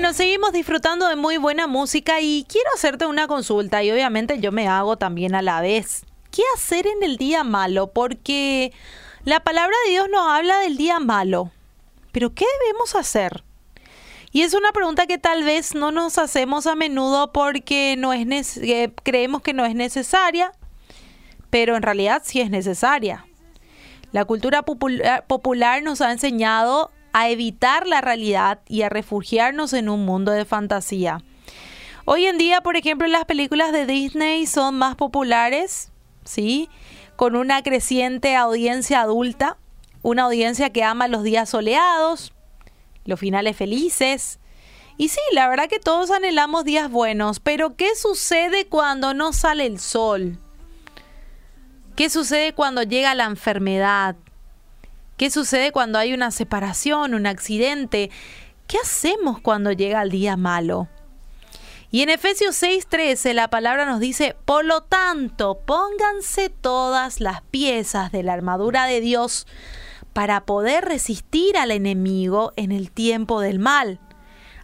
Bueno, seguimos disfrutando de muy buena música y quiero hacerte una consulta y obviamente yo me hago también a la vez. ¿Qué hacer en el día malo? Porque la palabra de Dios nos habla del día malo. Pero ¿qué debemos hacer? Y es una pregunta que tal vez no nos hacemos a menudo porque no es eh, creemos que no es necesaria, pero en realidad sí es necesaria. La cultura popular nos ha enseñado a evitar la realidad y a refugiarnos en un mundo de fantasía. Hoy en día, por ejemplo, las películas de Disney son más populares, ¿sí? Con una creciente audiencia adulta, una audiencia que ama los días soleados, los finales felices. Y sí, la verdad que todos anhelamos días buenos, pero ¿qué sucede cuando no sale el sol? ¿Qué sucede cuando llega la enfermedad? ¿Qué sucede cuando hay una separación, un accidente? ¿Qué hacemos cuando llega el día malo? Y en Efesios 6:13 la palabra nos dice, por lo tanto, pónganse todas las piezas de la armadura de Dios para poder resistir al enemigo en el tiempo del mal.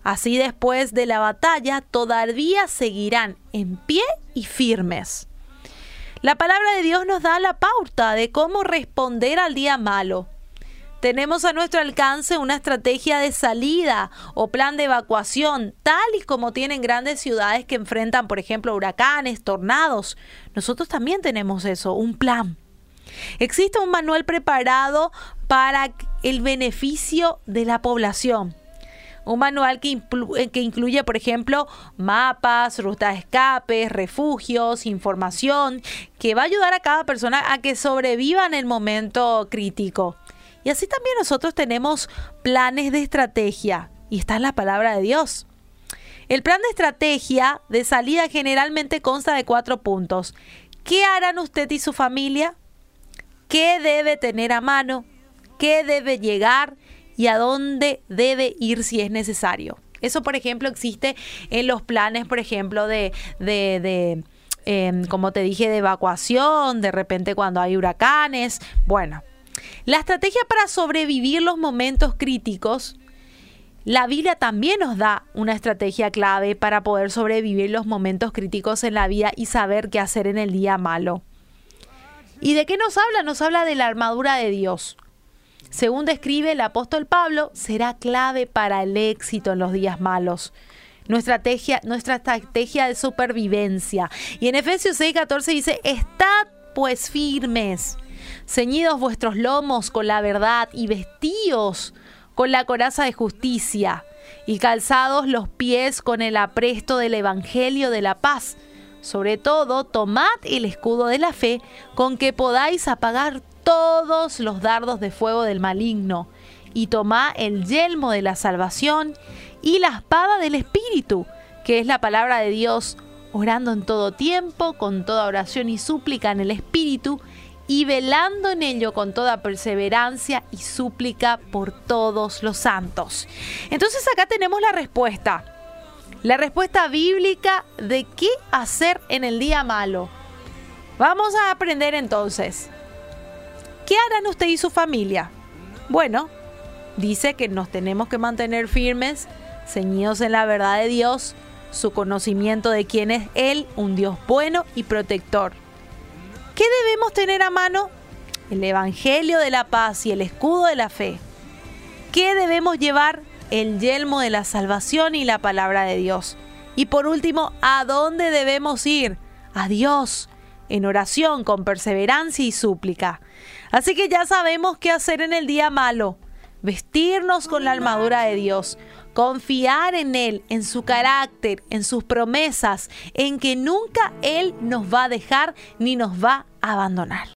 Así después de la batalla todavía seguirán en pie y firmes. La palabra de Dios nos da la pauta de cómo responder al día malo. Tenemos a nuestro alcance una estrategia de salida o plan de evacuación, tal y como tienen grandes ciudades que enfrentan, por ejemplo, huracanes, tornados. Nosotros también tenemos eso, un plan. Existe un manual preparado para el beneficio de la población. Un manual que, eh, incluye, por ejemplo, mapas, rutas de escape, refugios, información, que va a ayudar a cada persona a que sobreviva en el momento crítico. Y así también nosotros tenemos planes de estrategia y está en la palabra de Dios. El plan de estrategia de salida generalmente consta de cuatro puntos. ¿Qué harán usted y su familia? ¿Qué debe tener a mano? ¿Qué debe llegar? ¿Y a dónde debe ir si es necesario? Eso, por ejemplo, existe en los planes, por ejemplo, de, de, em, como te dije, de evacuación, de repente cuando hay huracanes. Bueno, la estrategia para sobrevivir los momentos críticos, la Biblia también nos da una estrategia clave para poder sobrevivir los momentos críticos en la vida y saber qué hacer en el día malo. ¿Y de qué nos habla? Nos habla de la armadura de Dios. Según describe el apóstol Pablo, será clave para el éxito en los días malos. Nuestra estrategia, nuestra estrategia de supervivencia. Y en Efesios 6:14 dice, estad pues firmes ceñidos vuestros lomos con la verdad y vestíos con la coraza de justicia y calzados los pies con el apresto del Evangelio de la paz. Sobre todo, tomad el escudo de la fe con que podáis apagar todos los dardos de fuego del maligno y tomad el yelmo de la salvación y la espada del Espíritu, que es la palabra de Dios, orando en todo tiempo, con toda oración y súplica en el Espíritu, y velando en ello con toda perseverancia y súplica por todos los santos. Entonces acá tenemos la respuesta. La respuesta bíblica de qué hacer en el día malo. Vamos a aprender entonces. ¿Qué harán usted y su familia? Bueno, dice que nos tenemos que mantener firmes, ceñidos en la verdad de Dios, su conocimiento de quién es Él, un Dios bueno y protector ¿Qué debemos tener a mano? El Evangelio de la paz y el escudo de la fe. ¿Qué debemos llevar? El yelmo de la salvación y la palabra de Dios. Y por último, ¿a dónde debemos ir? A Dios, en oración, con perseverancia y súplica. Así que ya sabemos qué hacer en el día malo. Vestirnos con la armadura de Dios, confiar en Él, en su carácter, en sus promesas, en que nunca Él nos va a dejar ni nos va a abandonar.